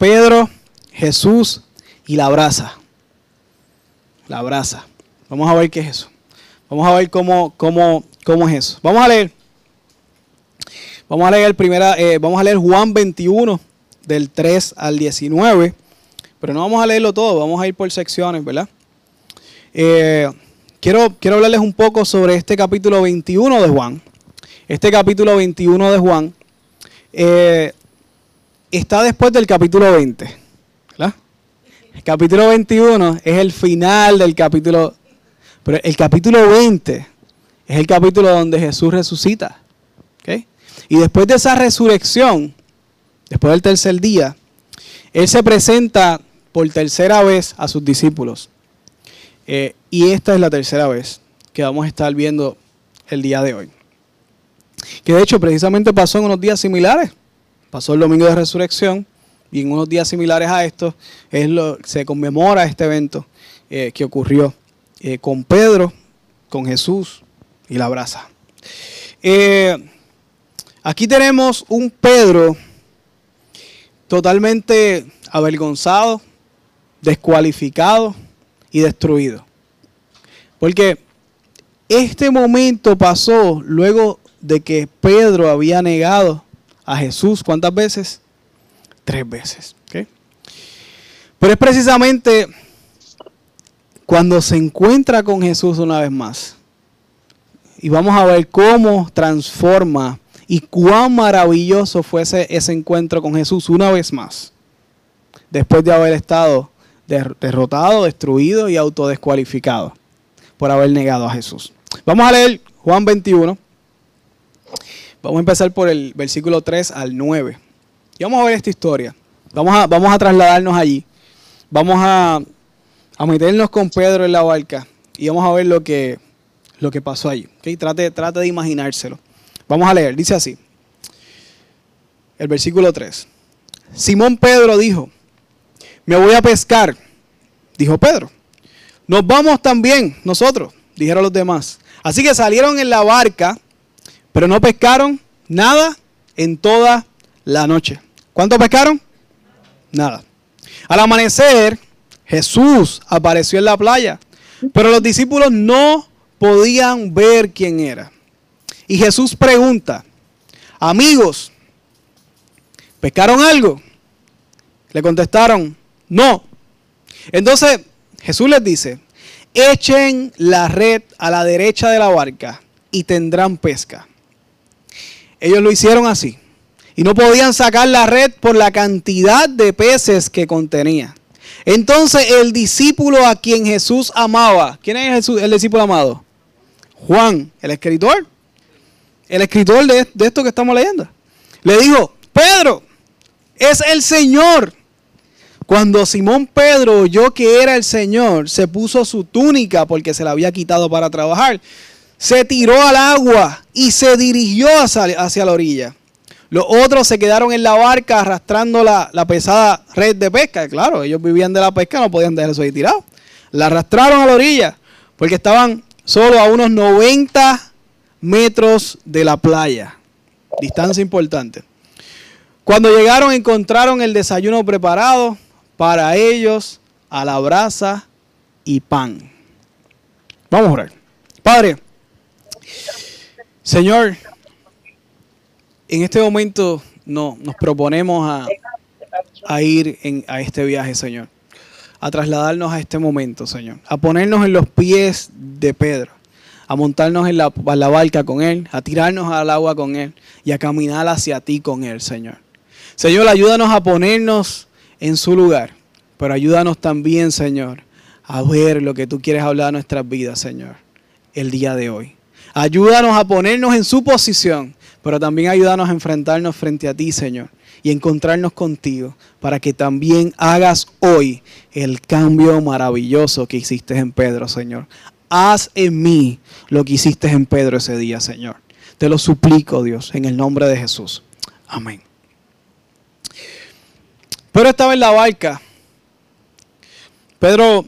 Pedro, Jesús y la brasa. La brasa. Vamos a ver qué es eso. Vamos a ver cómo, cómo, cómo es eso. Vamos a leer. Vamos a leer primera, eh, vamos a leer Juan 21 del 3 al 19. Pero no vamos a leerlo todo, vamos a ir por secciones, ¿verdad? Eh, quiero, quiero hablarles un poco sobre este capítulo 21 de Juan. Este capítulo 21 de Juan eh, está después del capítulo 20. ¿verdad? El capítulo 21 es el final del capítulo, pero el capítulo 20 es el capítulo donde Jesús resucita. Y después de esa resurrección, después del tercer día, Él se presenta por tercera vez a sus discípulos. Eh, y esta es la tercera vez que vamos a estar viendo el día de hoy. Que de hecho precisamente pasó en unos días similares. Pasó el domingo de resurrección y en unos días similares a estos se conmemora este evento eh, que ocurrió eh, con Pedro, con Jesús y la brasa. aquí tenemos un Pedro totalmente avergonzado, descualificado y destruido. Porque este momento pasó luego de que Pedro había negado a Jesús. ¿Cuántas veces? Tres veces. Pero es precisamente cuando se encuentra con Jesús una vez más. Y vamos a ver cómo transforma y cuán maravilloso fue ese, ese encuentro con Jesús una vez más. Después de haber estado derrotado, destruido y autodescualificado por haber negado a Jesús. Vamos a leer Juan 21. Vamos a empezar por el versículo 3 al 9. Y vamos a ver esta historia. Vamos a, vamos a trasladarnos allí. Vamos a, a meternos con Pedro en la barca y vamos a ver lo que, lo que pasó allí. Trate, trate de imaginárselo. Vamos a leer. Dice así. El versículo 3. Simón Pedro dijo, me voy a pescar, dijo Pedro. Nos vamos también nosotros, dijeron los demás. Así que salieron en la barca, pero no pescaron nada en toda la noche. ¿Cuánto pescaron? Nada. Al amanecer, Jesús apareció en la playa, pero los discípulos no podían ver quién era. Y Jesús pregunta, amigos, ¿pescaron algo? Le contestaron, no. Entonces Jesús les dice, echen la red a la derecha de la barca y tendrán pesca. Ellos lo hicieron así. Y no podían sacar la red por la cantidad de peces que contenía. Entonces el discípulo a quien Jesús amaba, ¿quién es el discípulo amado? Juan, el escritor. El escritor de, de esto que estamos leyendo. Le dijo, Pedro, es el Señor. Cuando Simón Pedro oyó que era el Señor, se puso su túnica porque se la había quitado para trabajar. Se tiró al agua y se dirigió hacia, la orilla. Los otros se quedaron en la barca arrastrando la, pesada red de pesca. Claro, ellos vivían de la pesca, no podían dejar eso ahí tirado. La arrastraron a la orilla porque estaban solo a unos 90 metros de la playa. Distancia importante. Cuando llegaron encontraron el desayuno preparado para ellos a la brasa y pan. Vamos a orar. Padre, Señor, en este momento no, nos proponemos a, a ir en, a este viaje, Señor. A trasladarnos a este momento, Señor. A ponernos en los pies de Pedro. A montarnos en la, en la barca con Él. A tirarnos al agua con Él. Y a caminar hacia ti con Él, Señor. Señor, ayúdanos a ponernos en su lugar. Pero ayúdanos también, Señor, a ver lo que tú quieres hablar a nuestras vidas, Señor, el día de hoy. Ayúdanos a ponernos en su posición, pero también ayúdanos a enfrentarnos frente a ti, Señor, y encontrarnos contigo, para que también hagas hoy el cambio maravilloso que hiciste en Pedro, Señor. Haz en mí lo que hiciste en Pedro ese día, Señor. Te lo suplico, Dios, en el nombre de Jesús. Amén. Pero estaba en la barca. Pedro,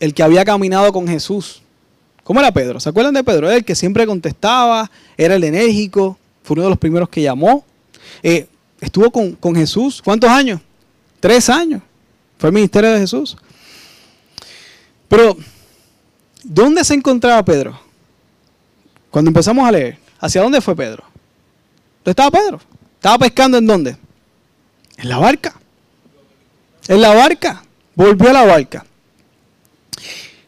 el que había caminado con Jesús. ¿Cómo era Pedro? ¿Se acuerdan de Pedro? Era el que siempre contestaba, era el enérgico, fue uno de los primeros que llamó. Eh, estuvo con, con, Jesús, ¿cuántos años? Tres años. Fue el ministerio de Jesús. Pero, ¿dónde se encontraba Pedro? Cuando empezamos a leer, ¿hacia dónde fue Pedro? ¿Dónde estaba Pedro? ¿Estaba pescando en dónde? En la barca. En la barca. Volvió a la barca.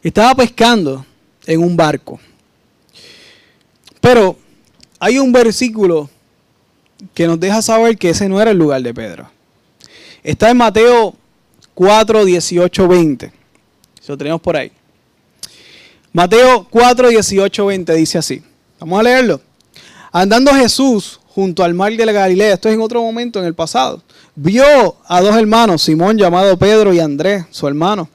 Estaba pescando en un barco. Pero hay un versículo que nos deja saber que ese no era el lugar de Pedro. Está en Mateo 4, 18, 20. Lo tenemos por ahí. Mateo 4, 18, 20 dice así. Vamos a leerlo. Andando Jesús junto al mar de la Galilea, esto es en otro momento en el pasado, vio a dos hermanos, Simón llamado Pedro y Andrés, su hermano,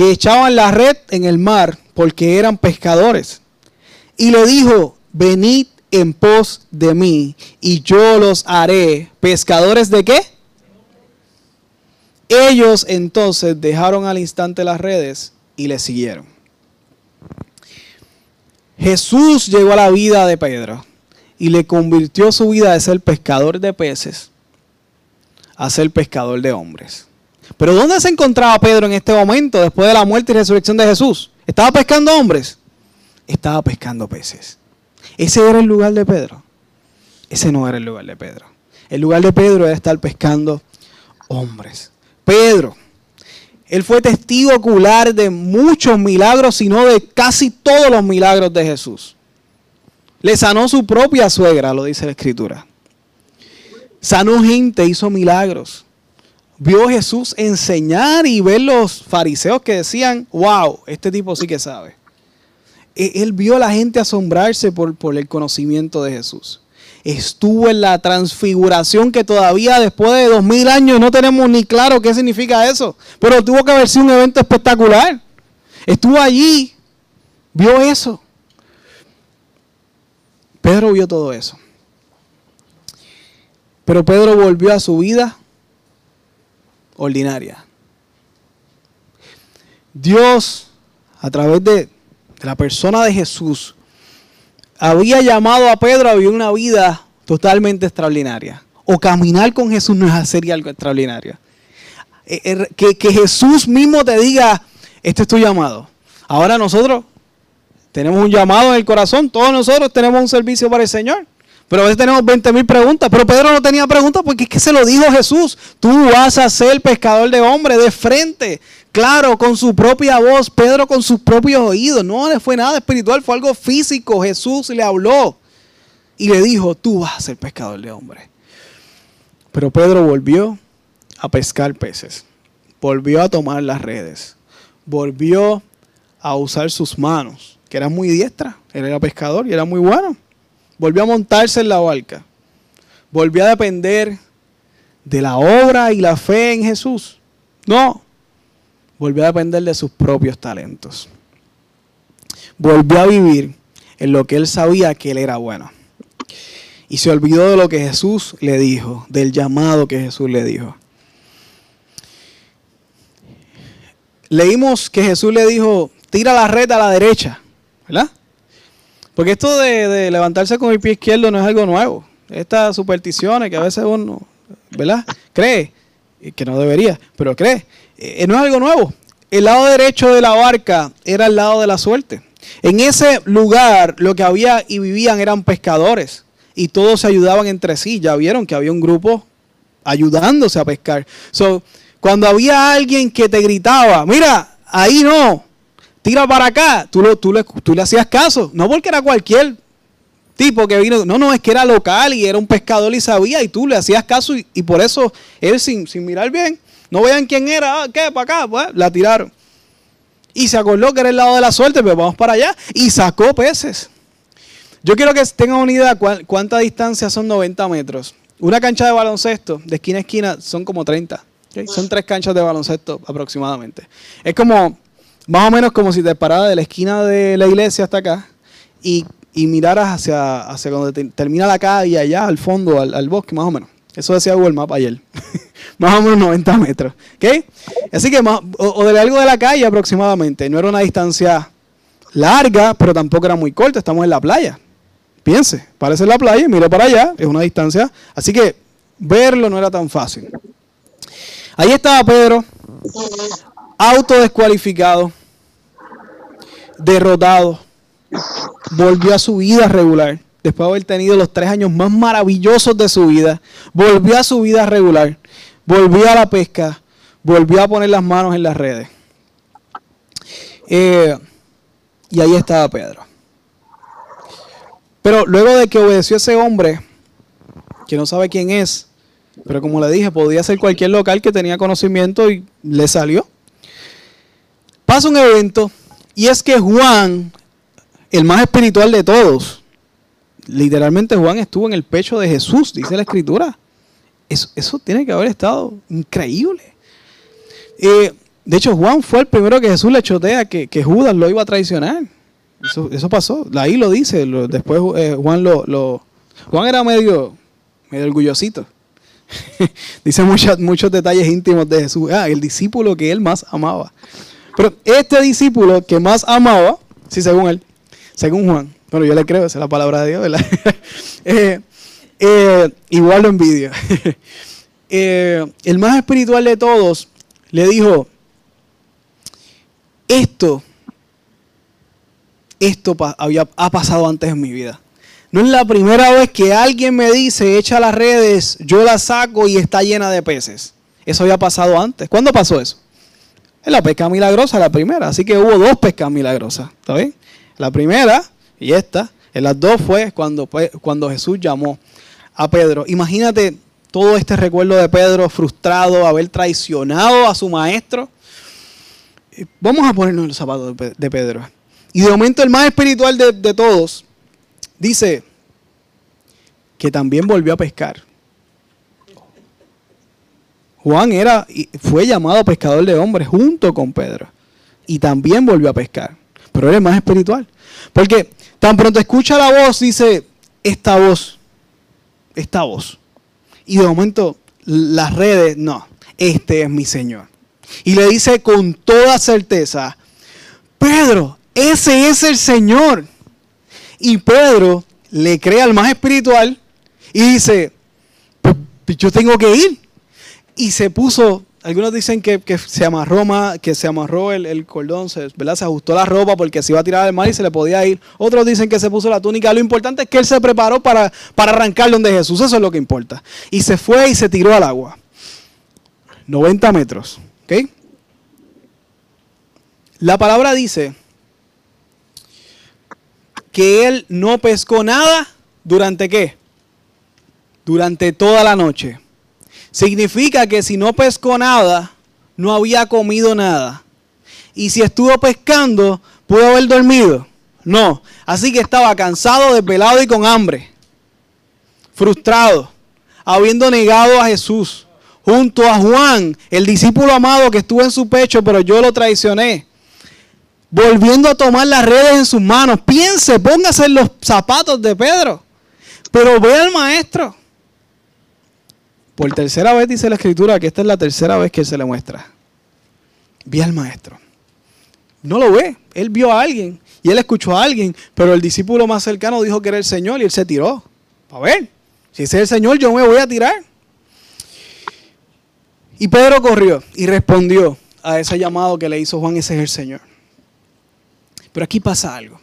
que echaban la red en el mar porque eran pescadores. Y le dijo, venid en pos de mí y yo los haré pescadores de qué? Ellos entonces dejaron al instante las redes y le siguieron. Jesús llegó a la vida de Pedro y le convirtió su vida de ser pescador de peces a ser pescador de hombres. Pero ¿dónde se encontraba Pedro en este momento después de la muerte y resurrección de Jesús? ¿Estaba pescando hombres? Estaba pescando peces. Ese era el lugar de Pedro. Ese no era el lugar de Pedro. El lugar de Pedro era estar pescando hombres. Pedro, él fue testigo ocular de muchos milagros, sino de casi todos los milagros de Jesús. Le sanó su propia suegra, lo dice la escritura. Sanó gente, hizo milagros. Vio Jesús enseñar y ver los fariseos que decían, wow, este tipo sí que sabe. E, él vio a la gente asombrarse por, por el conocimiento de Jesús. Estuvo en la transfiguración que todavía después de dos mil años no tenemos ni claro qué significa eso. Pero tuvo que haber sido un evento espectacular. Estuvo allí, vio eso. Pedro vio todo eso. Pero Pedro volvió a su vida ordinaria. Dios, a través de, la persona de Jesús, había llamado a Pedro a vivir una vida totalmente extraordinaria. O caminar con Jesús no es hacer algo extraordinario. Eh, eh, que, que Jesús mismo te diga, este es tu llamado. Ahora nosotros tenemos un llamado en el corazón. Todos nosotros tenemos un servicio para el Señor. Pero a veces tenemos 20 mil preguntas. Pero Pedro no tenía preguntas porque es que se lo dijo Jesús. Tú vas a ser pescador de hombres de frente. Claro, con su propia voz. Pedro con sus propios oídos. No le fue nada espiritual, fue algo físico. Jesús le habló y le dijo, tú vas a ser pescador de hombres. Pero Pedro volvió a pescar peces. Volvió a tomar las redes. Volvió a usar sus manos que era muy diestra, él era pescador y era muy bueno. Volvió a montarse en la barca. Volvió a depender de la obra y la fe en Jesús. No, volvió a depender de sus propios talentos. Volvió a vivir en lo que él sabía que él era bueno. Y se olvidó de lo que Jesús le dijo, del llamado que Jesús le dijo. Leímos que Jesús le dijo, tira la red a la derecha. ¿verdad? Porque esto de, levantarse con el pie izquierdo no es algo nuevo. Estas supersticiones que a veces uno, ¿verdad? Cree, que no debería, pero cree, eh, no es algo nuevo. El lado derecho de la barca era el lado de la suerte. En ese lugar lo que había y vivían eran pescadores y todos se ayudaban entre sí. Ya vieron que había un grupo ayudándose a pescar. So, cuando había alguien que te gritaba, mira, ahí no, tira para acá, tú, lo, tú, le, tú le hacías caso. No porque era cualquier tipo que vino, no, no, es que era local y era un pescador y sabía y tú le hacías caso y, por eso él sin, sin, mirar bien, no vean quién era, ah, ¿qué? Para acá, pues la tiraron. Y se acordó que era el lado de la suerte, pero vamos para allá y sacó peces. Yo quiero que tengan una idea cuánta distancia son 90 metros. Una cancha de baloncesto, de esquina a esquina, son como 30. Son tres canchas de baloncesto aproximadamente. Es como más o menos como si te pararas de la esquina de la iglesia hasta acá y, miraras hacia, hacia donde termina la calle, allá al fondo, al, bosque, más o menos. Eso decía Google Maps ayer. más o menos 90 metros. ¿Ok? Así que, más, o, de algo de la calle aproximadamente. No era una distancia larga, pero tampoco era muy corta. Estamos en la playa. Piense, parece la playa y mire para allá. Es una distancia. Así que verlo no era tan fácil. Ahí estaba Pedro, autodescualificado, derrotado, volvió a su vida regular. Después de haber tenido los tres años más maravillosos de su vida, volvió a su vida regular, volvió a la pesca, volvió a poner las manos en las redes. Eh, y ahí estaba Pedro. Pero luego de que obedeció ese hombre, que no sabe quién es, pero como le dije, podía ser cualquier local que tenía conocimiento y le salió. Pasa un evento y es que Juan, el más espiritual de todos, literalmente Juan estuvo en el pecho de Jesús, dice la escritura. Eso, tiene que haber estado increíble. Eh, de hecho, Juan fue el primero que Jesús le chotea que, que Judas lo iba a traicionar. Eso, pasó. Ahí lo dice. después eh, Juan lo, Juan era medio, medio orgullosito. dice muchos, muchos detalles íntimos de Jesús. Ah, el discípulo que él más amaba. Pero este discípulo que más amaba, sí, según él, según Juan, bueno, yo le creo, esa es la palabra de Dios, ¿verdad? Eh, eh, igual lo envidio. el más espiritual de todos le dijo, esto esto había, ha pasado antes en mi vida. No es la primera vez que alguien me dice, echa las redes, yo las saco y está llena de peces. Eso había pasado antes. ¿Cuándo pasó eso? En la pesca milagrosa, la primera. Así que hubo dos pescas milagrosas. ¿Está bien? La primera y esta. En las dos fue cuando, cuando Jesús llamó a Pedro. Imagínate todo este recuerdo de Pedro frustrado, haber traicionado a su maestro. Vamos a ponernos los zapatos de Pedro. Y de momento el más espiritual de, todos dice que también volvió a pescar. Juan era, fue llamado pescador de hombres junto con Pedro. Y también volvió a pescar. Pero era el más espiritual. Porque tan pronto escucha la voz, dice, esta voz, esta voz. Y de momento las redes, no, este es mi Señor. Y le dice con toda certeza, Pedro, ese es el Señor. Y Pedro le cree al más espiritual y dice, yo tengo que ir. Y se puso, algunos dicen que, se amarró que se amarró el, cordón, se, ¿verdad? se ajustó la ropa porque se iba a tirar al mar y se le podía ir. Otros dicen que se puso la túnica. Lo importante es que él se preparó para, para arrancar donde Jesús. Eso es lo que importa. Y se fue y se tiró al agua. 90 metros. La palabra dice que él no pescó nada durante qué? Durante toda la noche. Significa que si no pescó nada, no había comido nada. Y si estuvo pescando, pudo haber dormido. No. Así que estaba cansado, desvelado y con hambre. Frustrado. Habiendo negado a Jesús. Junto a Juan, el discípulo amado que estuvo en su pecho, pero yo lo traicioné volviendo a tomar las redes en sus manos. Piense, póngase en los zapatos de Pedro. Pero ve al maestro. Por tercera vez dice la escritura que esta es la tercera vez que se le muestra. Ve al maestro. No lo ve. Él vio a alguien y él escuchó a alguien, pero el discípulo más cercano dijo que era el Señor y él se tiró. A ver, si ese es el Señor, yo me voy a tirar. Y Pedro corrió y respondió a ese llamado que le hizo Juan, ese es el Señor. Pero aquí pasa algo.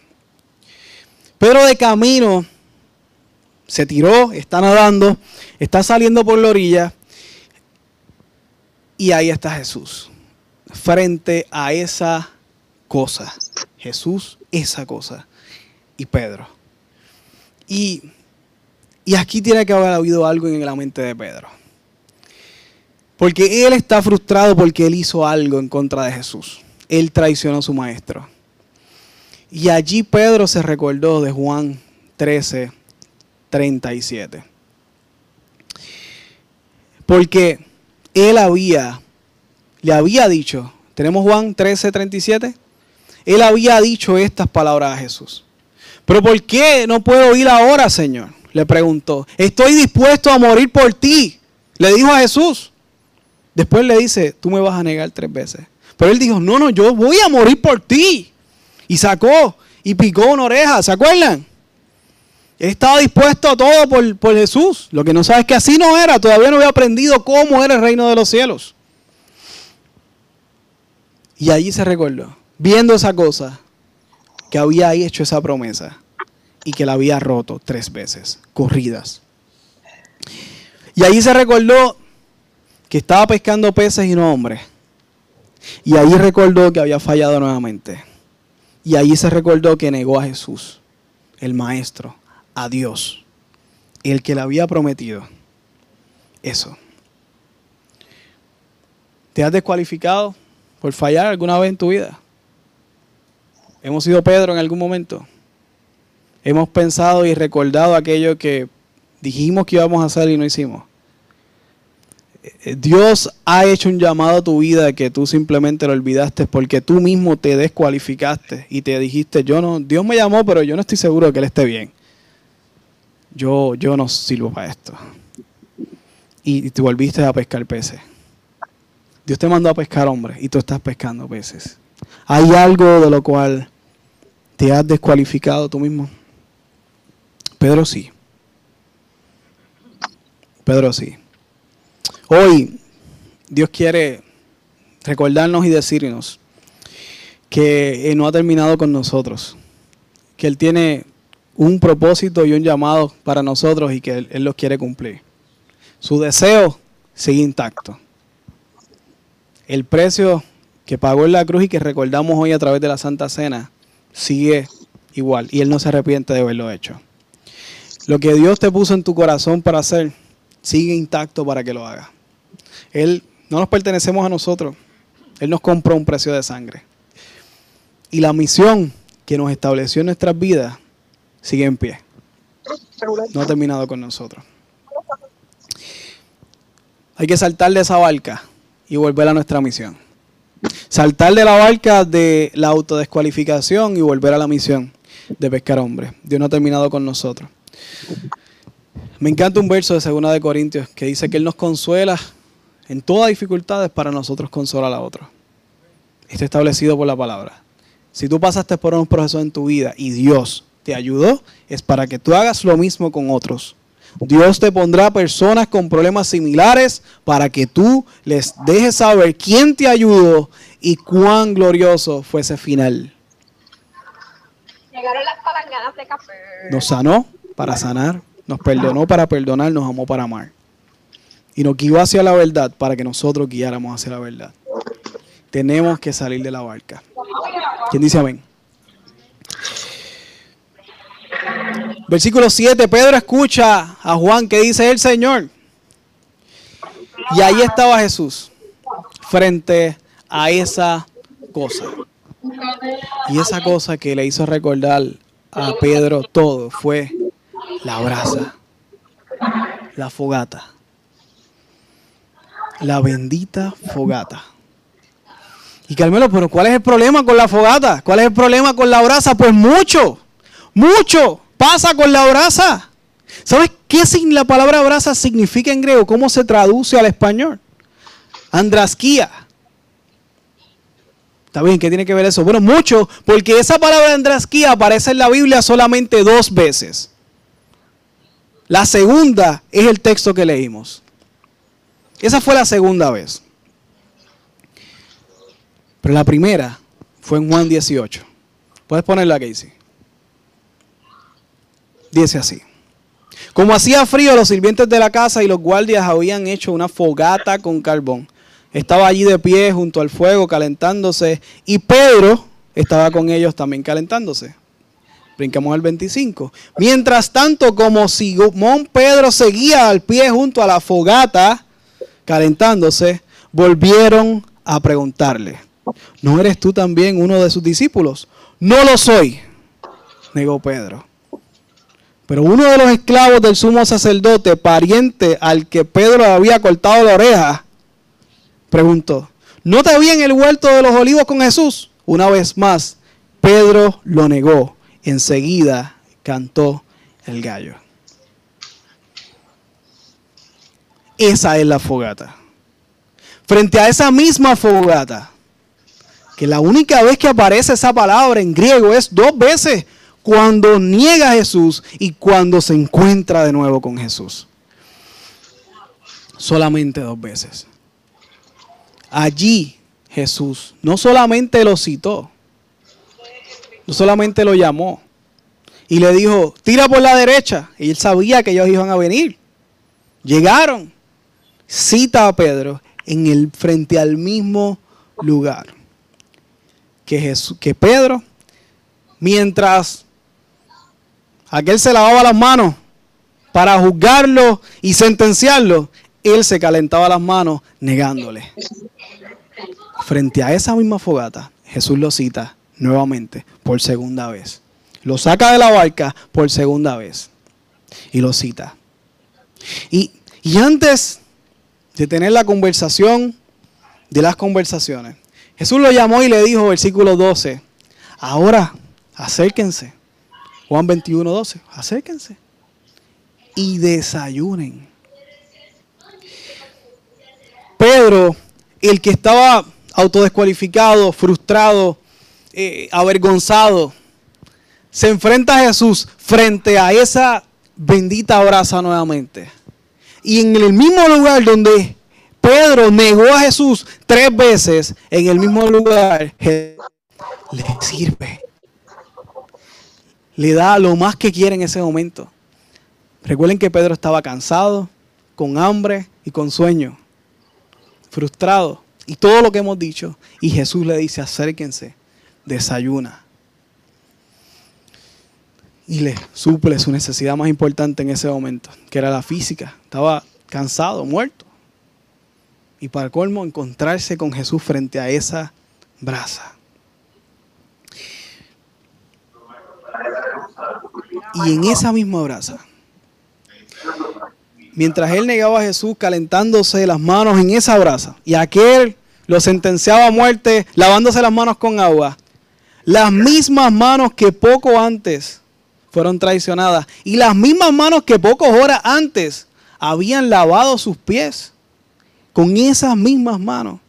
Pedro de camino se tiró, está nadando, está saliendo por la orilla y ahí está Jesús, frente a esa cosa. Jesús, esa cosa. Y Pedro. Y, y aquí tiene que haber habido algo en la mente de Pedro. Porque él está frustrado porque él hizo algo en contra de Jesús. Él traicionó a su maestro. Y allí Pedro se recordó de Juan 13, 37. Porque él había, le había dicho, tenemos Juan 13, 37, él había dicho estas palabras a Jesús. Pero ¿por qué no puedo ir ahora, Señor? Le preguntó. Estoy dispuesto a morir por ti. Le dijo a Jesús. Después le dice, tú me vas a negar tres veces. Pero él dijo, no, no, yo voy a morir por ti. Y sacó y picó una oreja, ¿se acuerdan? Él estaba dispuesto a todo por, Jesús. Lo que no sabe es que así no era. Todavía no había aprendido cómo era el reino de los cielos. Y allí se recordó, viendo esa cosa, que había hecho esa promesa y que la había roto tres veces, corridas. Y allí se recordó que estaba pescando peces y no hombres. Y allí recordó que había fallado nuevamente. Y allí se recordó que negó a Jesús, el Maestro, a Dios, el que le había prometido eso. ¿Te has descualificado por fallar alguna vez en tu vida? Hemos sido Pedro en algún momento. Hemos pensado y recordado aquello que dijimos que íbamos a hacer y no hicimos. Eh, Dios ha hecho un llamado a tu vida que tú simplemente lo olvidaste porque tú mismo te descualificaste y te dijiste, yo no, Dios me llamó, pero yo no estoy seguro de que Él esté bien. Yo, yo no sirvo para esto. Y te volviste a pescar peces. Dios te mandó a pescar hombres y tú estás pescando peces. ¿Hay algo de lo cual te has descualificado tú mismo? Pedro sí. Pedro sí. Hoy Dios quiere recordarnos y decirnos que no ha terminado con nosotros, que Él tiene un propósito y un llamado para nosotros y que Él, los quiere cumplir. Su deseo sigue intacto el precio que pagó en la cruz y que recordamos hoy a través de la Santa Cena sigue igual y Él no se arrepiente de haberlo hecho. Lo que Dios te puso en tu corazón para hacer sigue intacto para que lo haga. Él no nos pertenecemos a nosotros. Él nos compró un precio de sangre. Y la misión que nos estableció en nuestras vidas sigue en pie. No ha terminado con nosotros. Hay que saltar de esa barca y volver a nuestra misión. Saltar de la barca de la autodescualificación y volver a la misión de pescar hombres. Dios no ha terminado con nosotros. Me encanta un verso de 2 de Corintios que dice que Él nos consuela en todas dificultades para nosotros consolar a otros. Está establecido por la palabra. Si tú pasaste por un proceso en tu vida y Dios te ayudó, es para que tú hagas lo mismo con otros. Dios te pondrá personas con problemas similares para que tú les dejes saber quién te ayudó y cuán glorioso fue ese final. Llegaron las palanganas de café. Nos sanó para sanar, nos perdonó para perdonar, nos amó para amar. Y nos guió hacia la verdad para que nosotros guiáramos hacia la verdad. Tenemos que salir de la barca. ¿Quién dice amén? Versículo 7, Pedro escucha a Juan que dice el Señor. Y ahí estaba Jesús frente a esa cosa. Y esa cosa que le hizo recordar a Pedro todo fue la brasa, la fogata, la bendita fogata. Y Carmelo, pero ¿cuál es el problema con la fogata? ¿Cuál es el problema con la brasa? Pues mucho, mucho pasa con la brasa? ¿Sabes qué la palabra brasa significa en griego? ¿Cómo se traduce al español? Andrasquía. ¿Está bien? ¿Qué tiene que ver eso? Bueno, mucho, porque esa palabra andrasquía aparece en la Biblia solamente dos veces. La segunda es el texto que leímos. Esa fue la segunda vez. Pero la primera fue en Juan 18. Puedes ponerla, Casey. Dice así. Como hacía frío, los sirvientes de la casa y los guardias habían hecho una fogata con carbón. Estaba allí de pie junto al fuego calentándose y Pedro estaba con ellos también calentándose. Brincamos al 25. Mientras tanto, como Simón Pedro seguía al pie junto a la fogata calentándose, volvieron a preguntarle, ¿no eres tú también uno de sus discípulos? No lo soy, negó Pedro. Pero uno de los esclavos del sumo sacerdote, pariente al que Pedro había cortado la oreja, preguntó, ¿no te vi en el huerto de los olivos con Jesús? Una vez más, Pedro lo negó. Enseguida cantó el gallo. Esa es la fogata. Frente a esa misma fogata, que la única vez que aparece esa palabra en griego es dos veces, cuando niega a Jesús y cuando se encuentra de nuevo con Jesús. Solamente dos veces. Allí Jesús. No solamente lo citó, no solamente lo llamó y le dijo, tira por la derecha. Y él sabía que ellos iban a venir. Llegaron. Cita a Pedro en el frente al mismo lugar que, Jesús, que Pedro, mientras aquel se lavaba las manos para juzgarlo y sentenciarlo, él se calentaba las manos negándole. Frente a esa misma fogata, Jesús lo cita nuevamente por segunda vez. Lo saca de la barca por segunda vez y lo cita. Y, antes de tener la conversación de las conversaciones, Jesús lo llamó y le dijo, versículo 12, ahora acérquense. Juan 21, 12, acérquense y desayunen. Pedro, el que estaba autodescualificado, frustrado, eh, avergonzado, se enfrenta a Jesús frente a esa bendita brasa nuevamente. Y en el mismo lugar donde Pedro negó a Jesús tres veces, en el mismo lugar, le sirve. Le da lo más que quiere en ese momento. Recuerden que Pedro estaba cansado, con hambre y con sueño, frustrado. Y todo lo que hemos dicho. Y Jesús le dice, acérquense, desayuna. Y le suple su necesidad más importante en ese momento, que era la física. Estaba cansado, muerto. Y para colmo, encontrarse con Jesús frente a esa brasa. Y en esa misma brasa, mientras él negaba a Jesús calentándose las manos en esa brasa, y aquel lo sentenciaba a muerte lavándose las manos con agua, las mismas manos que poco antes fueron traicionadas y las mismas manos que pocas horas antes habían lavado sus pies con esas mismas manos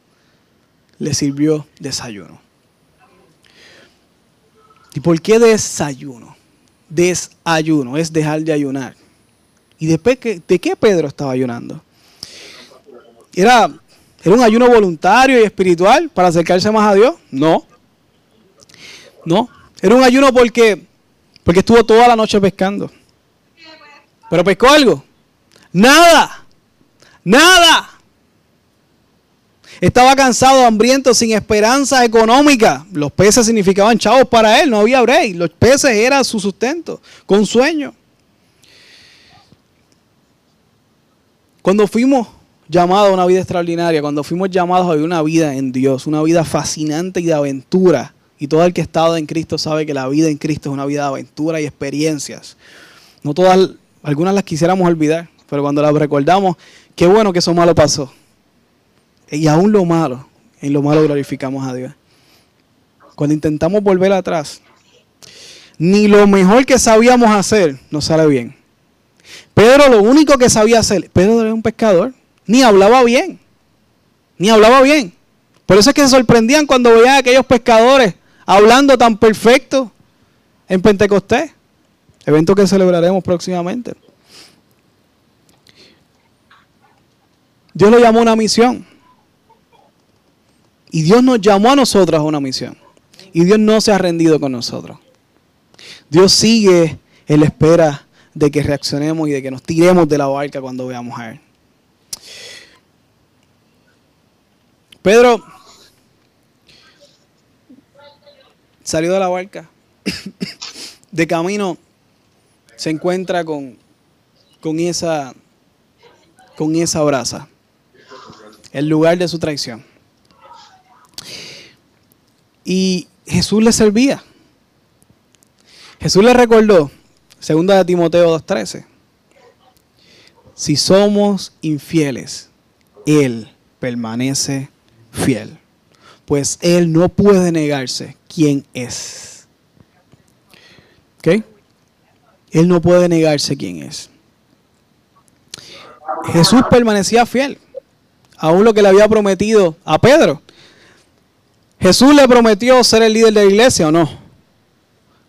le sirvió desayuno. ¿Y por qué desayuno? Desayuno es dejar de ayunar. ¿Y después de qué Pedro estaba ayunando? ¿Era, ¿Era un ayuno voluntario y espiritual para acercarse más a Dios? No. No. Era un ayuno porque, porque estuvo toda la noche pescando. ¿Pero pescó algo? Nada. Nada. Estaba cansado, hambriento, sin esperanza económica. Los peces significaban chavos para él, no había break. Los peces eran su sustento, con sueño. Cuando fuimos llamados a una vida extraordinaria, cuando fuimos llamados a vivir una vida en Dios, una vida fascinante y de aventura, y todo el que ha estado en Cristo sabe que la vida en Cristo es una vida de aventura y experiencias. No todas, algunas las quisiéramos olvidar, pero cuando las recordamos, qué bueno que eso malo pasó. Y aún lo malo, en lo malo glorificamos a Dios. Cuando intentamos volver atrás, ni lo mejor que sabíamos hacer nos sale bien. Pedro lo único que sabía hacer, Pedro era un pescador, ni hablaba bien, ni hablaba bien. Por eso es que se sorprendían cuando veían a aquellos pescadores hablando tan perfecto en Pentecostés, evento que celebraremos próximamente. Dios lo llamó una misión. Y Dios nos llamó a nosotros a una misión. Y Dios no se ha rendido con nosotros. Dios sigue en la espera de que reaccionemos y de que nos tiremos de la barca cuando veamos a Él. Pedro salió de la barca. De camino se encuentra con, con, esa, con esa brasa. El lugar de su traición. Y Jesús le servía. Jesús le recordó, segunda de Timoteo 2.13, si somos infieles, Él permanece fiel, pues Él no puede negarse quién es. ¿Ok? Él no puede negarse quién es. Jesús permanecía fiel, aún lo que le había prometido a Pedro. Jesús le prometió ser el líder de la iglesia o no.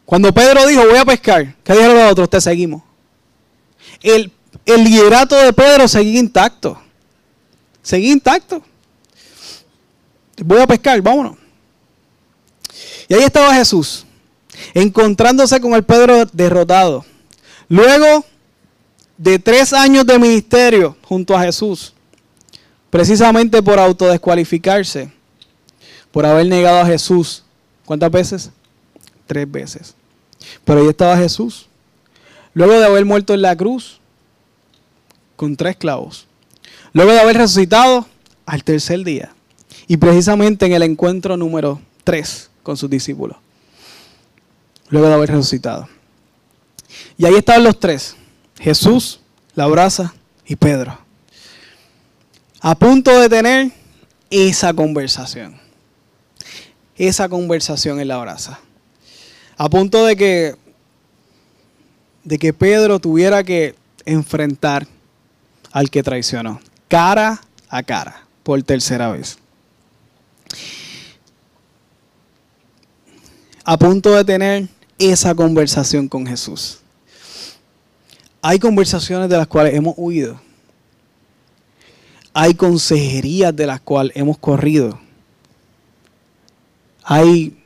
Cuando Pedro dijo, voy a pescar, ¿qué dijeron los otros? Te seguimos. El, el liderato de Pedro seguía intacto. Seguía intacto. voy a pescar, vámonos. Y ahí estaba Jesús, encontrándose con el Pedro derrotado. Luego de tres años de ministerio junto a Jesús, precisamente por autodescualificarse, por haber negado a Jesús. ¿Cuántas veces? Tres veces. Pero ahí estaba Jesús. Luego de haber muerto en la cruz con tres clavos. Luego de haber resucitado al tercer día. Y precisamente en el encuentro número tres con sus discípulos. Luego de haber resucitado. Y ahí estaban los tres. Jesús, la brasa y Pedro. A punto de tener esa conversación. Esa conversación en la brasa. A punto de que de que Pedro tuviera que enfrentar al que traicionó, cara a cara, por tercera vez. A punto de tener esa conversación con Jesús. Hay conversaciones de las cuales hemos huido. Hay consejerías de las cuales hemos corrido. Hay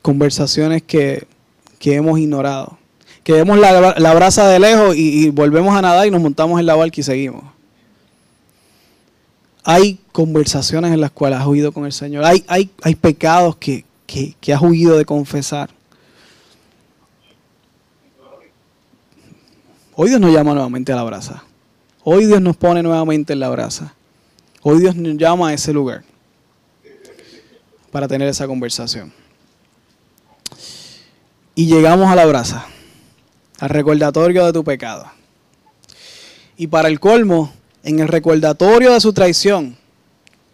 conversaciones que, que hemos ignorado que vemos la, la brasa de lejos y, volvemos a nadar y nos montamos en la barca y seguimos. Hay conversaciones en las cuales has huido con el Señor. Hay, hay, hay pecados que, que has huido de confesar. Hoy Dios nos llama nuevamente a la brasa. Hoy Dios nos pone nuevamente en la brasa. Hoy Dios nos llama a ese lugar para tener esa conversación. Y llegamos a la brasa al recordatorio de tu pecado. Y para el colmo, en el recordatorio de su traición,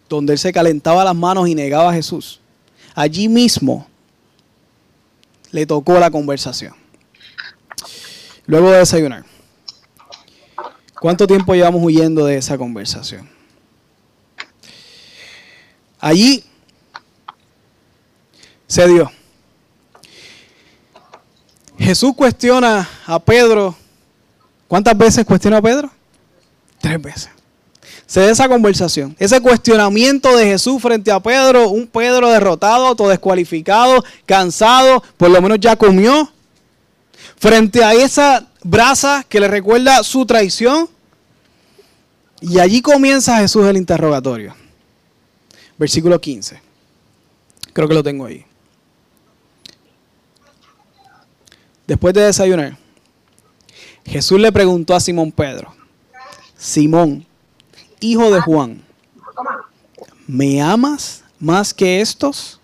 donde él se calentaba las manos y negaba a Jesús, allí mismo le tocó la conversación. Luego de desayunar, ¿cuánto tiempo llevamos huyendo de esa conversación? Allí se dio. Jesús cuestiona a Pedro. ¿Cuántas veces cuestiona a Pedro? Tres veces. Se da esa conversación, ese cuestionamiento de Jesús frente a Pedro, un Pedro derrotado, todo descualificado, cansado, por lo menos ya comió, frente a esa brasa que le recuerda su traición. Y allí comienza Jesús el interrogatorio. Versículo 15. Creo que lo tengo ahí. Después de desayunar, Jesús le preguntó a Simón Pedro, Simón, hijo de Juan, ¿me amas más que estos?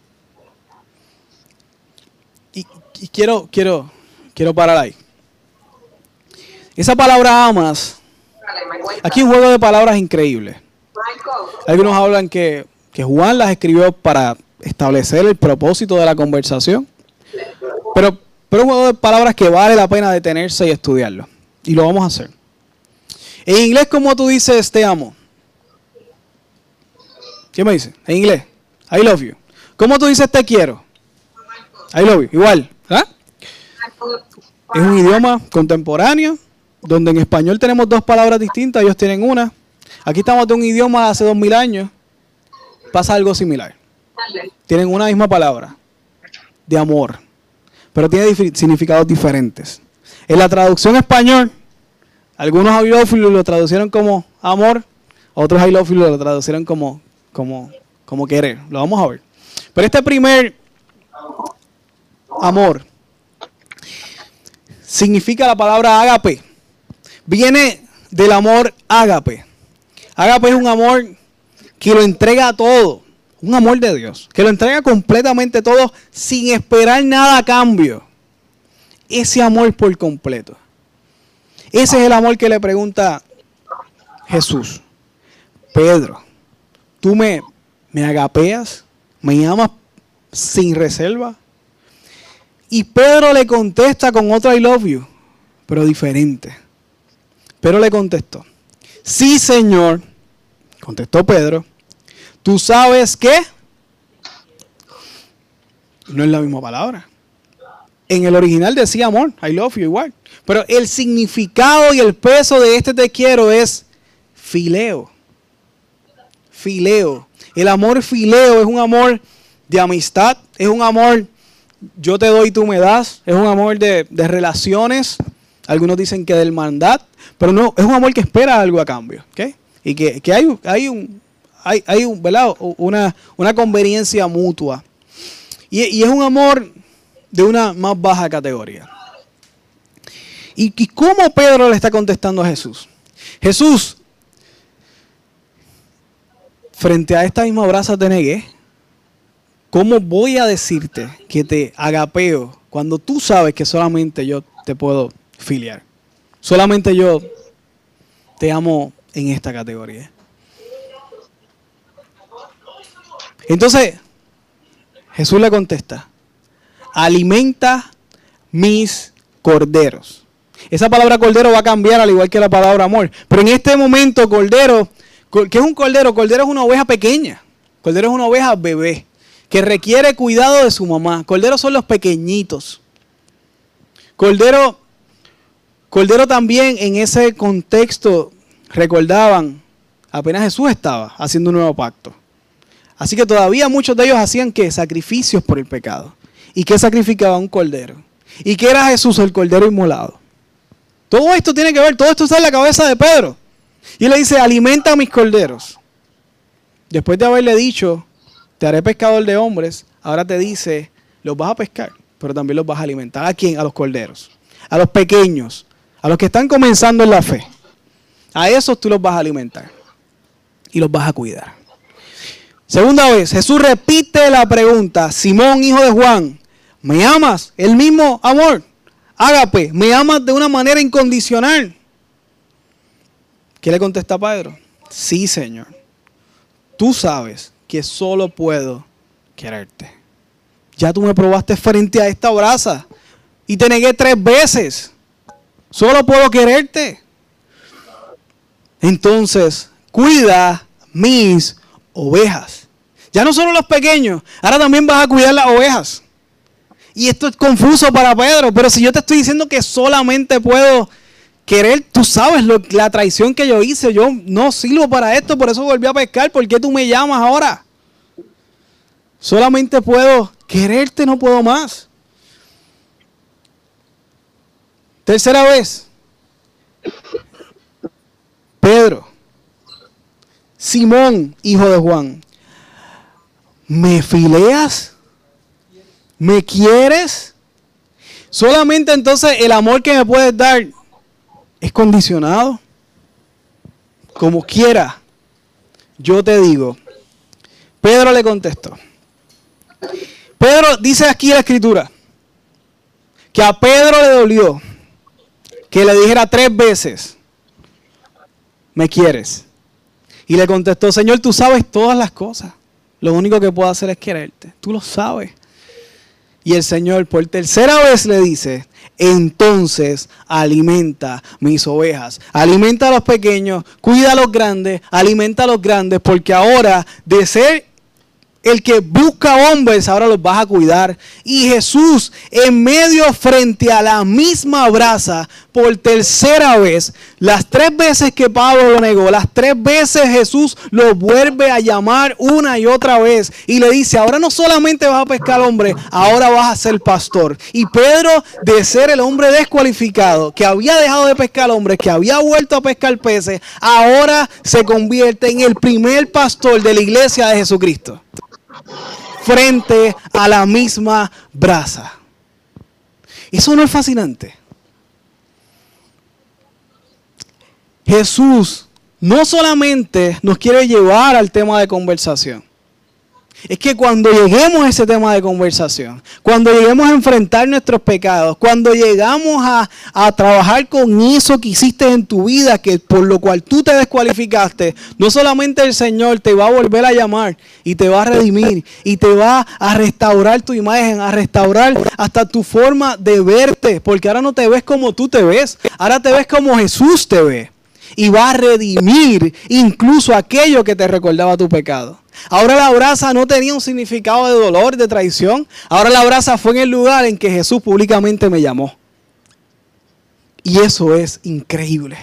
Y, quiero, quiero, quiero parar ahí. Esa palabra amas, aquí un juego de palabras increíble. Algunos hablan que, que Juan las escribió para establecer el propósito de la conversación. Pero pero un juego de palabras que vale la pena detenerse y estudiarlo. Y lo vamos a hacer. En inglés, ¿cómo tú dices te amo? ¿Qué me dice? En inglés. I love you. ¿Cómo tú dices te quiero? I love you. Igual. ¿ah? Es un idioma contemporáneo donde en español tenemos dos palabras distintas, ellos tienen una. Aquí estamos de un idioma hace dos mil años. Pasa algo similar. Tienen una misma palabra de amor pero tiene significados diferentes. En la traducción español, algunos ailófilos lo traducieron como amor, otros ailófilos lo traducieron como, como, como querer. Lo vamos a ver. Pero este primer amor significa la palabra ágape. Viene del amor ágape. Ágape es un amor que lo entrega a todo un amor de Dios, que lo entrega completamente todo sin esperar nada a cambio. Ese amor por completo. Ese es el amor que le pregunta Jesús. Pedro, tú me, me agapeas, me amas sin reserva. Y Pedro le contesta con otro I love you, pero diferente. Pero le contestó, sí Señor, contestó Pedro, Tú sabes que no es la misma palabra. En el original decía amor, I love you igual. Pero el significado y el peso de este te quiero es fileo. Fileo. El amor fileo es un amor de amistad, es un amor yo te doy, tú me das, es un amor de, relaciones, algunos dicen que de hermandad, pero no, es un amor que espera algo a cambio. Y que, hay, hay, un, hay. Una, conveniencia mutua. Y, y, es un amor de una más baja categoría. ¿Y, ¿Y cómo Pedro le está contestando a Jesús? Jesús, frente a esta misma brasa te negué. ¿Cómo voy a decirte que te agapeo cuando tú sabes que solamente yo te puedo filiar? Solamente yo te amo en esta categoría. Entonces, Jesús le contesta, alimenta mis corderos. Esa palabra cordero va a cambiar al igual que la palabra amor. Pero en este momento, cordero ¿Qué es un cordero? Cordero es una oveja pequeña. Cordero es una oveja bebé que requiere cuidado de su mamá. Corderos son los pequeñitos. Cordero, cordero también en ese contexto recordaban, apenas Jesús estaba haciendo un nuevo pacto. Así que todavía muchos de ellos hacían que sacrificios por el pecado. ¿Y qué sacrificaba un cordero? ¿Y qué era Jesús, el cordero inmolado? Todo esto tiene que ver, todo esto está en la cabeza de Pedro. Y le dice, alimenta a mis corderos. Después de haberle dicho, te haré pescador de hombres, ahora te dice, los vas a pescar, pero también los vas a alimentar. ¿A quién? A los corderos. A los pequeños, a los que están comenzando en la fe. A esos tú los vas a alimentar y los vas a cuidar. Segunda vez, Jesús repite la pregunta, Simón, hijo de Juan, ¿me amas? El mismo amor. Ágape, ¿me amas de una manera incondicional? ¿Qué le contesta Pedro? Sí, Señor. Tú sabes que solo puedo quererte. Ya tú me probaste frente a esta brasa y te negué tres veces. Solo puedo quererte. Entonces, cuida mis ovejas. Ya no solo los pequeños, ahora también vas a cuidar las ovejas. Y esto es confuso para Pedro, pero si yo te estoy diciendo que solamente puedo querer, tú sabes lo, la traición que yo hice, yo no sirvo para esto, por eso volví a pescar, ¿por qué tú me llamas ahora? Solamente puedo quererte, no puedo más. Tercera vez. Pedro, Simón, hijo de Juan, ¿me fileas? ¿Me quieres? Solamente entonces el amor que me puedes dar es condicionado. Como quiera, yo te digo. Pedro le contestó. Pedro dice aquí la escritura que a Pedro le dolió que le dijera tres veces, me quieres. Y le contestó, Señor, tú sabes todas las cosas. Lo único que puedo hacer es quererte. Tú lo sabes. Y el Señor por tercera vez le dice, entonces alimenta mis ovejas. Alimenta a los pequeños, cuida a los grandes, alimenta a los grandes, porque ahora de ser el que busca hombres, ahora los vas a cuidar. Y Jesús, en medio frente a la misma brasa, por tercera vez, las tres veces que Pablo lo negó, las tres veces Jesús lo vuelve a llamar una y otra vez. Y le dice, ahora no solamente vas a pescar hombre, ahora vas a ser pastor. Y Pedro, de ser el hombre descualificado, que había dejado de pescar hombres, que había vuelto a pescar peces, ahora se convierte en el primer pastor de la iglesia de Jesucristo frente a la misma brasa. ¿Eso no es fascinante? Jesús no solamente nos quiere llevar al tema de conversación, es que cuando lleguemos a ese tema de conversación, cuando lleguemos a enfrentar nuestros pecados, cuando llegamos a, trabajar con eso que hiciste en tu vida, que por lo cual tú te descualificaste, no solamente el Señor te va a volver a llamar y te va a redimir y te va a restaurar tu imagen, a restaurar hasta tu forma de verte, porque ahora no te ves como tú te ves, ahora te ves como Jesús te ve y va a redimir incluso aquello que te recordaba tu pecado. Ahora la brasa no tenía un significado de dolor, de traición. Ahora la brasa fue en el lugar en que Jesús públicamente me llamó. Y eso es increíble.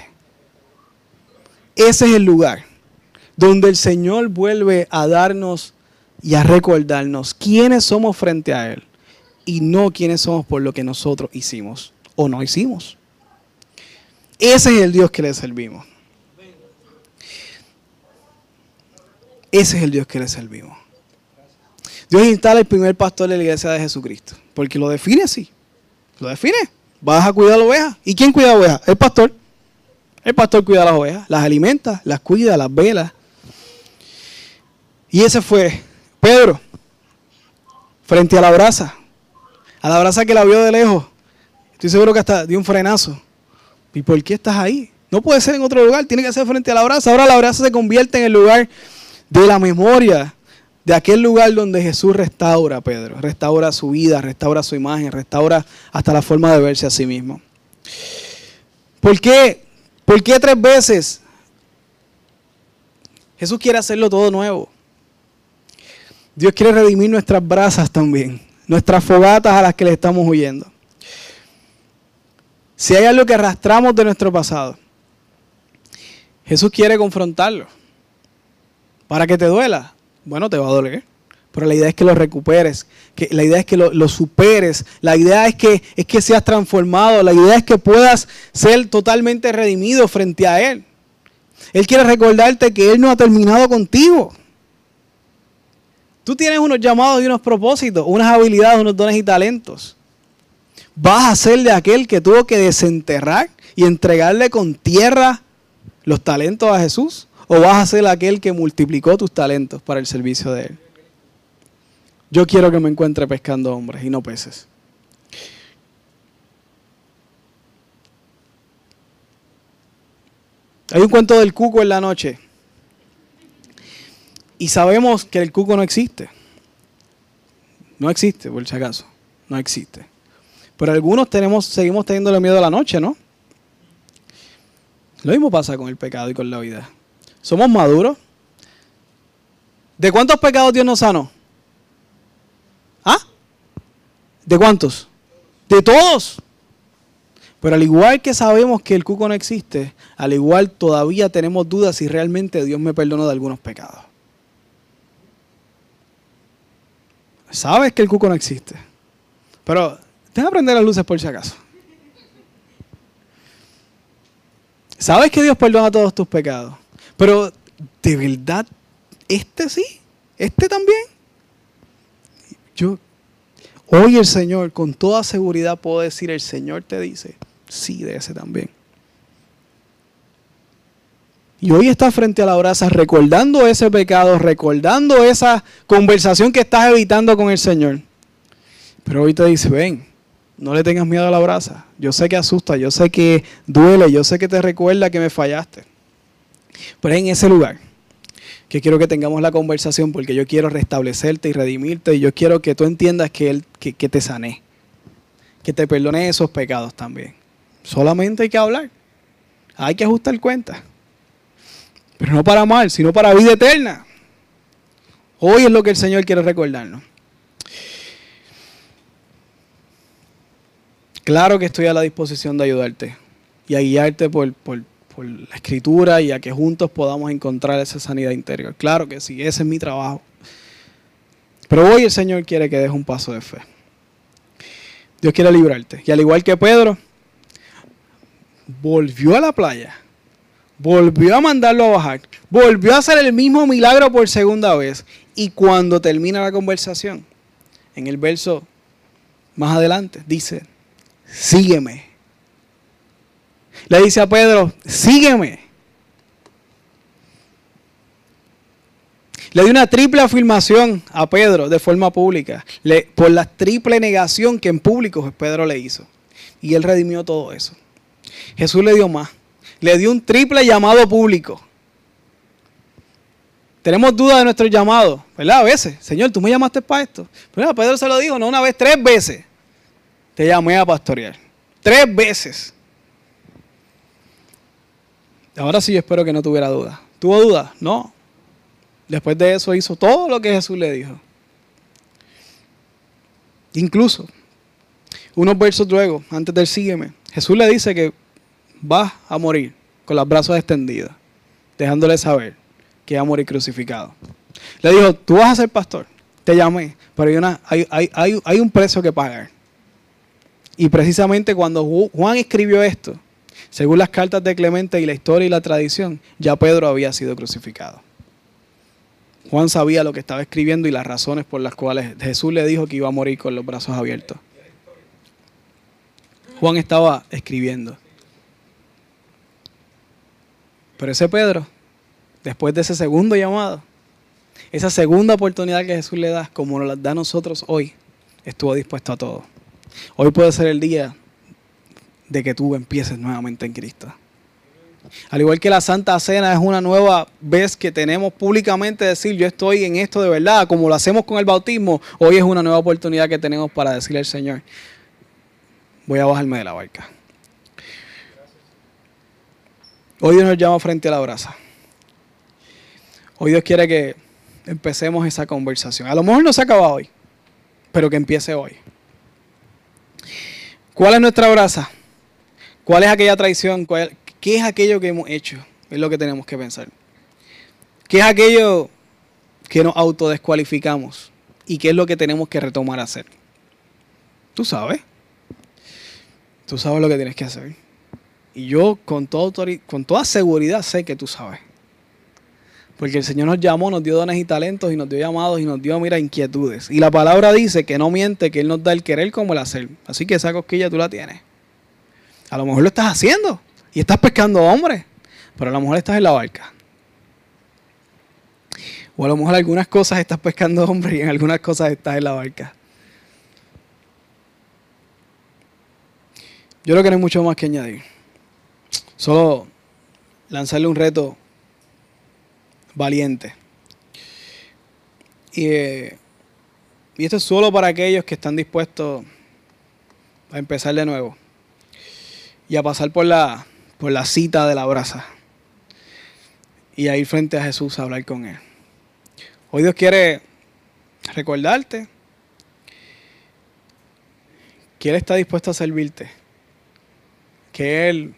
Ese es el lugar donde el Señor vuelve a darnos y a recordarnos quiénes somos frente a Él y no quiénes somos por lo que nosotros hicimos o no hicimos. Ese es el Dios que le servimos. Ese es el Dios que le servimos. Dios instala el primer pastor de la iglesia de Jesucristo, porque lo define así. Lo define. Vas a cuidar a la oveja. ¿Y quién cuida a la oveja? El pastor. El pastor cuida a las ovejas, las alimenta, las cuida, las vela. Y ese fue Pedro, frente a la brasa, a la brasa que la vio de lejos. Estoy seguro que hasta dio un frenazo. ¿Y por qué estás ahí? No puede ser en otro lugar, tiene que ser frente a la brasa. Ahora la brasa se convierte en el lugar de la memoria, de aquel lugar donde Jesús restaura Pedro, restaura su vida, restaura su imagen, restaura hasta la forma de verse a sí mismo. ¿Por qué? ¿Por qué tres veces? Jesús quiere hacerlo todo nuevo. Dios quiere redimir nuestras brasas también, nuestras fogatas a las que le estamos huyendo. Si hay algo que arrastramos de nuestro pasado, Jesús quiere confrontarlo. Para que te duela, bueno, te va a doler. Pero la idea es que lo recuperes, que la idea es que lo, superes, la idea es que, es que seas transformado, la idea es que puedas ser totalmente redimido frente a Él. Él quiere recordarte que Él no ha terminado contigo. Tú tienes unos llamados y unos propósitos, unas habilidades, unos dones y talentos. ¿Vas a ser de aquel que tuvo que desenterrar y entregarle con tierra los talentos a Jesús? ¿O vas a ser aquel que multiplicó tus talentos para el servicio de Él? Yo quiero que me encuentre pescando hombres y no peces. Hay un cuento del cuco en la noche. Y sabemos que el cuco no existe. No existe, por si acaso. No existe. Pero algunos tenemos, seguimos teniendo miedo a la noche, ¿no? Lo mismo pasa con el pecado y con la vida. Somos maduros. ¿De cuántos pecados Dios nos sanó? ¿Ah? ¿De cuántos? De todos. Pero al igual que sabemos que el cuco no existe, al igual todavía tenemos dudas si realmente Dios me perdonó de algunos pecados. Sabes que el cuco no existe. Pero deja prender las luces por si acaso. Sabes que Dios perdona todos tus pecados. Pero, ¿de verdad este sí? ¿Este también? Yo, hoy el Señor, con toda seguridad puedo decir, el Señor te dice, sí, de ese también. Y hoy estás frente a la brasa recordando ese pecado, recordando esa conversación que estás evitando con el Señor. Pero hoy te dice, ven, no le tengas miedo a la brasa. Yo sé que asusta, yo sé que duele, yo sé que te recuerda que me fallaste. Pero es en ese lugar que quiero que tengamos la conversación porque yo quiero restablecerte y redimirte y yo quiero que tú entiendas que, él, que, te sané, que te perdone esos pecados también. Solamente hay que hablar, hay que ajustar cuentas. Pero no para mal, sino para vida eterna. Hoy es lo que el Señor quiere recordarnos. Claro que estoy a la disposición de ayudarte y a guiarte por, la escritura y a que juntos podamos encontrar esa sanidad interior. Claro que sí, ese es mi trabajo. Pero hoy el Señor quiere que dejes un paso de fe. Dios quiere librarte. Y al igual que Pedro, volvió a la playa volvió a mandarlo a bajar, volvió a hacer el mismo milagro por segunda vez. Y cuando termina la conversación, en el verso más adelante, dice, sígueme. Le dice a Pedro, sígueme. Le dio una triple afirmación a Pedro de forma pública, por la triple negación que en público Pedro le hizo. Y él redimió todo eso. Jesús le dio más le dio un triple llamado público. Tenemos dudas de nuestro llamado, ¿verdad? A veces, Señor, tú me llamaste para esto. Pero Pedro se lo dijo, no una vez, tres veces. Te llamé a pastorear. Tres veces. Ahora sí yo espero que no tuviera dudas. ¿Tuvo dudas? No. Después de eso hizo todo lo que Jesús le dijo. Incluso, unos versos luego, antes del sígueme, Jesús le dice que vas a morir con los brazos extendidos, dejándole saber que iba a morir crucificado. Le dijo, tú vas a ser pastor. Te llamé, pero hay, hay, hay un precio que pagar. Y precisamente cuando Juan escribió esto, según las cartas de Clemente y la historia y la tradición, ya Pedro había sido crucificado. Juan sabía lo que estaba escribiendo y las razones por las cuales Jesús le dijo que iba a morir con los brazos abiertos. Juan estaba escribiendo. Pero ese Pedro, después de ese segundo llamado, esa segunda oportunidad que Jesús le da, como nos la da a nosotros hoy, estuvo dispuesto a todo. Hoy puede ser el día de que tú empieces nuevamente en Cristo. Al igual que la Santa Cena es una nueva vez que tenemos públicamente decir yo estoy en esto de verdad, como lo hacemos con el bautismo, hoy es una nueva oportunidad que tenemos para decirle al Señor, voy a bajarme de la barca. Hoy Dios nos llama frente a la brasa. Hoy Dios quiere que empecemos esa conversación. A lo mejor no se acaba hoy, pero que empiece hoy. ¿Cuál es nuestra brasa? ¿Cuál es aquella traición? ¿Qué es aquello que hemos hecho? Es lo que tenemos que pensar. ¿Qué es aquello que nos autodescualificamos? ¿Y qué es lo que tenemos que retomar a hacer? Tú sabes. Tú sabes lo que tienes que hacer. Y yo con, con toda seguridad sé que tú sabes. Porque el Señor nos llamó, nos dio dones y talentos y nos dio llamados y nos dio, mira, inquietudes. Y la palabra dice que no miente, que Él nos da el querer como el hacer. Así que esa cosquilla tú la tienes. A lo mejor lo estás haciendo y estás pescando hombres, pero a lo mejor estás en la barca. O a lo mejor algunas cosas estás pescando hombres y en algunas cosas estás en la barca. Yo creo que no hay mucho más que añadir. Solo lanzarle un reto valiente. Y, y esto es solo para aquellos que están dispuestos a empezar de nuevo y a pasar por la, por la cita de la brasa y a ir frente a Jesús a hablar con Él. Hoy Dios quiere recordarte que Él está dispuesto a servirte, que Él,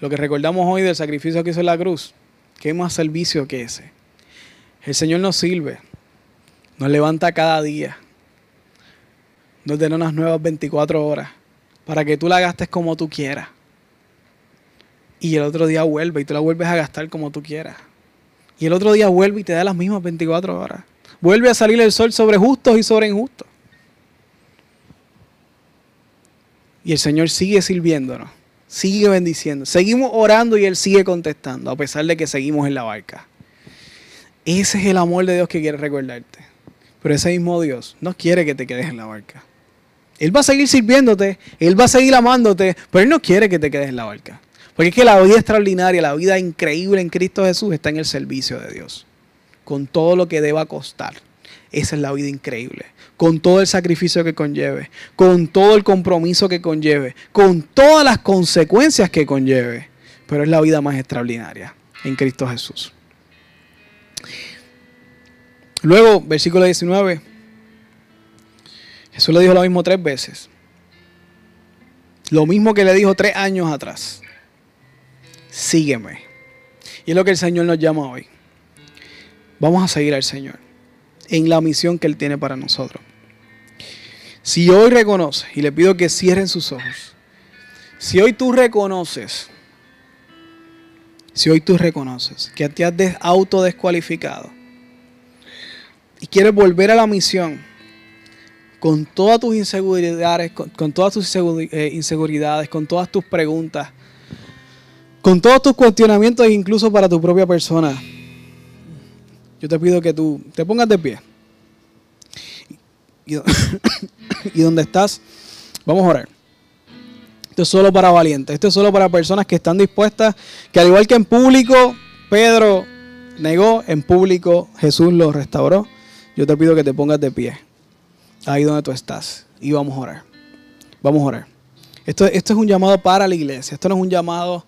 lo que recordamos hoy del sacrificio que hizo en la cruz, ¿Qué más servicio que ese? El Señor nos sirve, nos levanta cada día, nos da unas nuevas 24 horas para que tú la gastes como tú quieras. Y el otro día vuelve y tú la vuelves a gastar como tú quieras. Y el otro día vuelve y te da las mismas 24 horas. Vuelve a salir el sol sobre justos y sobre injustos. Y el Señor sigue sirviéndonos sigue bendiciendo. Seguimos orando y Él sigue contestando, a pesar de que seguimos en la barca. Ese es el amor de Dios que quiere recordarte. Pero ese mismo Dios no quiere que te quedes en la barca. Él va a seguir sirviéndote, Él va a seguir amándote, pero Él no quiere que te quedes en la barca. Porque es que la vida extraordinaria, la vida increíble en Cristo Jesús está en el servicio de Dios. Con todo lo que deba costar. Esa es la vida increíble. Con todo el sacrificio que conlleve, con todo el compromiso que conlleve, con todas las consecuencias que conlleve. Pero es la vida más extraordinaria en Cristo Jesús. Luego, versículo 19. Jesús le dijo lo mismo tres veces. Lo mismo que le dijo tres años atrás. Sígueme. Y es lo que el Señor nos llama hoy. Vamos a seguir al Señor en la misión que Él tiene para nosotros. Si hoy reconoces, y le pido que cierren sus ojos, si hoy tú reconoces, si hoy tú reconoces que te has autodescualificado y quieres volver a la misión con todas tus inseguridades, con, todas tus eh, inseguridades, con todas tus preguntas, con todos tus cuestionamientos, incluso para tu propia persona, yo te pido que tú te pongas de pie. Y, donde estás, vamos a orar. Esto es solo para valientes. Esto es solo para personas que están dispuestas, que al igual que en público, Pedro negó, en público Jesús lo restauró. Yo te pido que te pongas de pie. Ahí donde tú estás. Y vamos a orar. Vamos a orar. Esto, esto es un llamado para la iglesia. Esto no es un llamado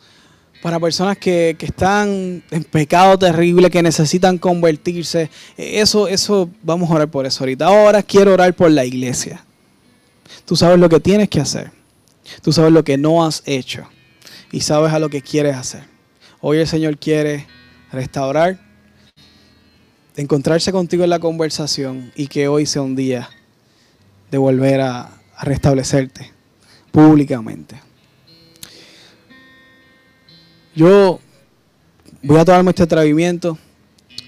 para personas que, están en pecado terrible, que necesitan convertirse. Eso, eso, vamos a orar por eso ahorita. Ahora quiero orar por la iglesia. Tú sabes lo que tienes que hacer. Tú sabes lo que no has hecho. Y sabes a lo que quieres hacer. Hoy el Señor quiere restaurar encontrarse contigo en la conversación y que hoy sea un día de volver a, a restablecerte públicamente. Yo voy a tomarme este atrevimiento.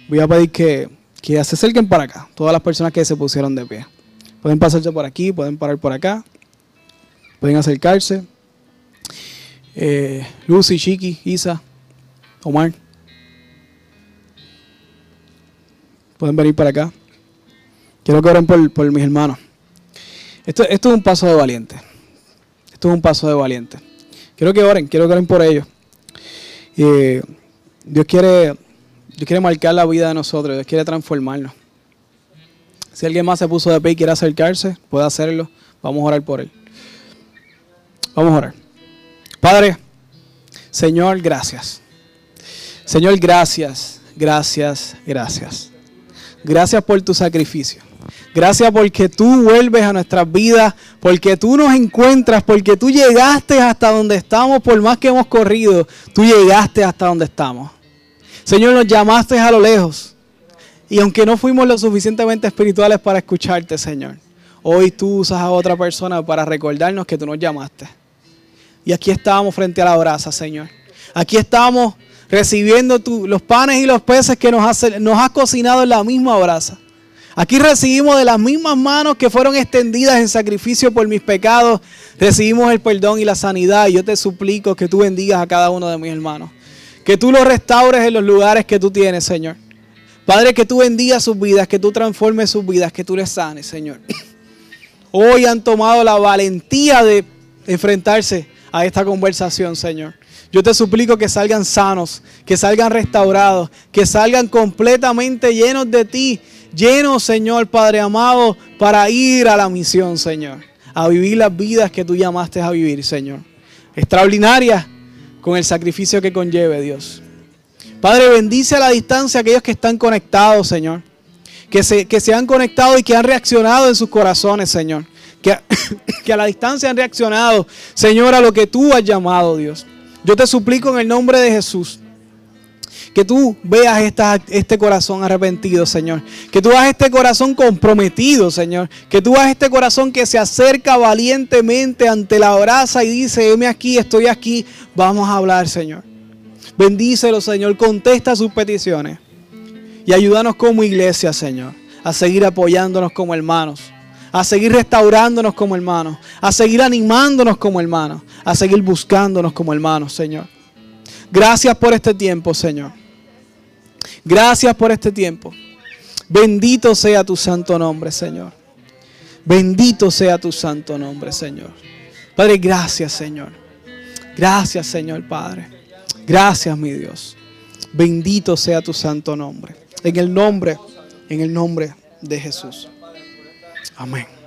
Voy a pedir que, que se acerquen para acá, todas las personas que se pusieron de pie. Pueden pasarse por aquí, pueden parar por acá, pueden acercarse. Eh, Lucy, Chiqui, Isa, Omar. Pueden venir para acá. Quiero que oren por, por mis hermanos. Esto, esto es un paso de valiente. Esto es un paso de valiente. Quiero que oren, quiero que oren por ellos. Eh, Dios quiere, Dios quiere marcar la vida de nosotros, Dios quiere transformarnos. Si alguien más se puso de pie y quiere acercarse, puede hacerlo. Vamos a orar por él. Vamos a orar. Padre, Señor, gracias. Señor, gracias, gracias, gracias. Gracias por tu sacrificio. Gracias porque tú vuelves a nuestras vidas, porque tú nos encuentras, porque tú llegaste hasta donde estamos, por más que hemos corrido, tú llegaste hasta donde estamos. Señor, nos llamaste a lo lejos. Y aunque no fuimos lo suficientemente espirituales para escucharte, Señor, hoy tú usas a otra persona para recordarnos que tú nos llamaste. Y aquí estamos frente a la brasa, Señor. Aquí estamos recibiendo los panes y los peces que nos has, nos has cocinado en la misma brasa. Aquí recibimos de las mismas manos que fueron extendidas en sacrificio por mis pecados, recibimos el perdón y la sanidad. Y yo te suplico que tú bendigas a cada uno de mis hermanos. Que tú los restaures en los lugares que tú tienes, Señor. Padre, que tú bendigas sus vidas, que tú transformes sus vidas, que tú les sanes, Señor. Hoy han tomado la valentía de enfrentarse a esta conversación, Señor. Yo te suplico que salgan sanos, que salgan restaurados, que salgan completamente llenos de ti, llenos, Señor Padre amado, para ir a la misión, Señor. A vivir las vidas que tú llamaste a vivir, Señor. Extraordinarias con el sacrificio que conlleve, Dios. Padre, bendice a la distancia aquellos que están conectados, Señor. Que se, que se han conectado y que han reaccionado en sus corazones, Señor. Que, que a la distancia han reaccionado, Señor, a lo que tú has llamado, Dios. Yo te suplico en el nombre de Jesús. Que tú veas este corazón arrepentido, Señor. Que tú veas este corazón comprometido, Señor. Que tú veas este corazón que se acerca valientemente ante la brasa y dice, heme aquí, estoy aquí, vamos a hablar, Señor. Bendícelo, Señor. Contesta sus peticiones. Y ayúdanos como iglesia, Señor, a seguir apoyándonos como hermanos. A seguir restaurándonos como hermanos. A seguir animándonos como hermanos. A seguir buscándonos como hermanos, Señor. Gracias por este tiempo, Señor. Gracias por este tiempo. Bendito sea tu santo nombre, Señor. Bendito sea tu santo nombre, Señor. Padre, gracias, Señor. Gracias, Señor Padre. Gracias, mi Dios. Bendito sea tu santo nombre. En el nombre, en el nombre de Jesús. Amén.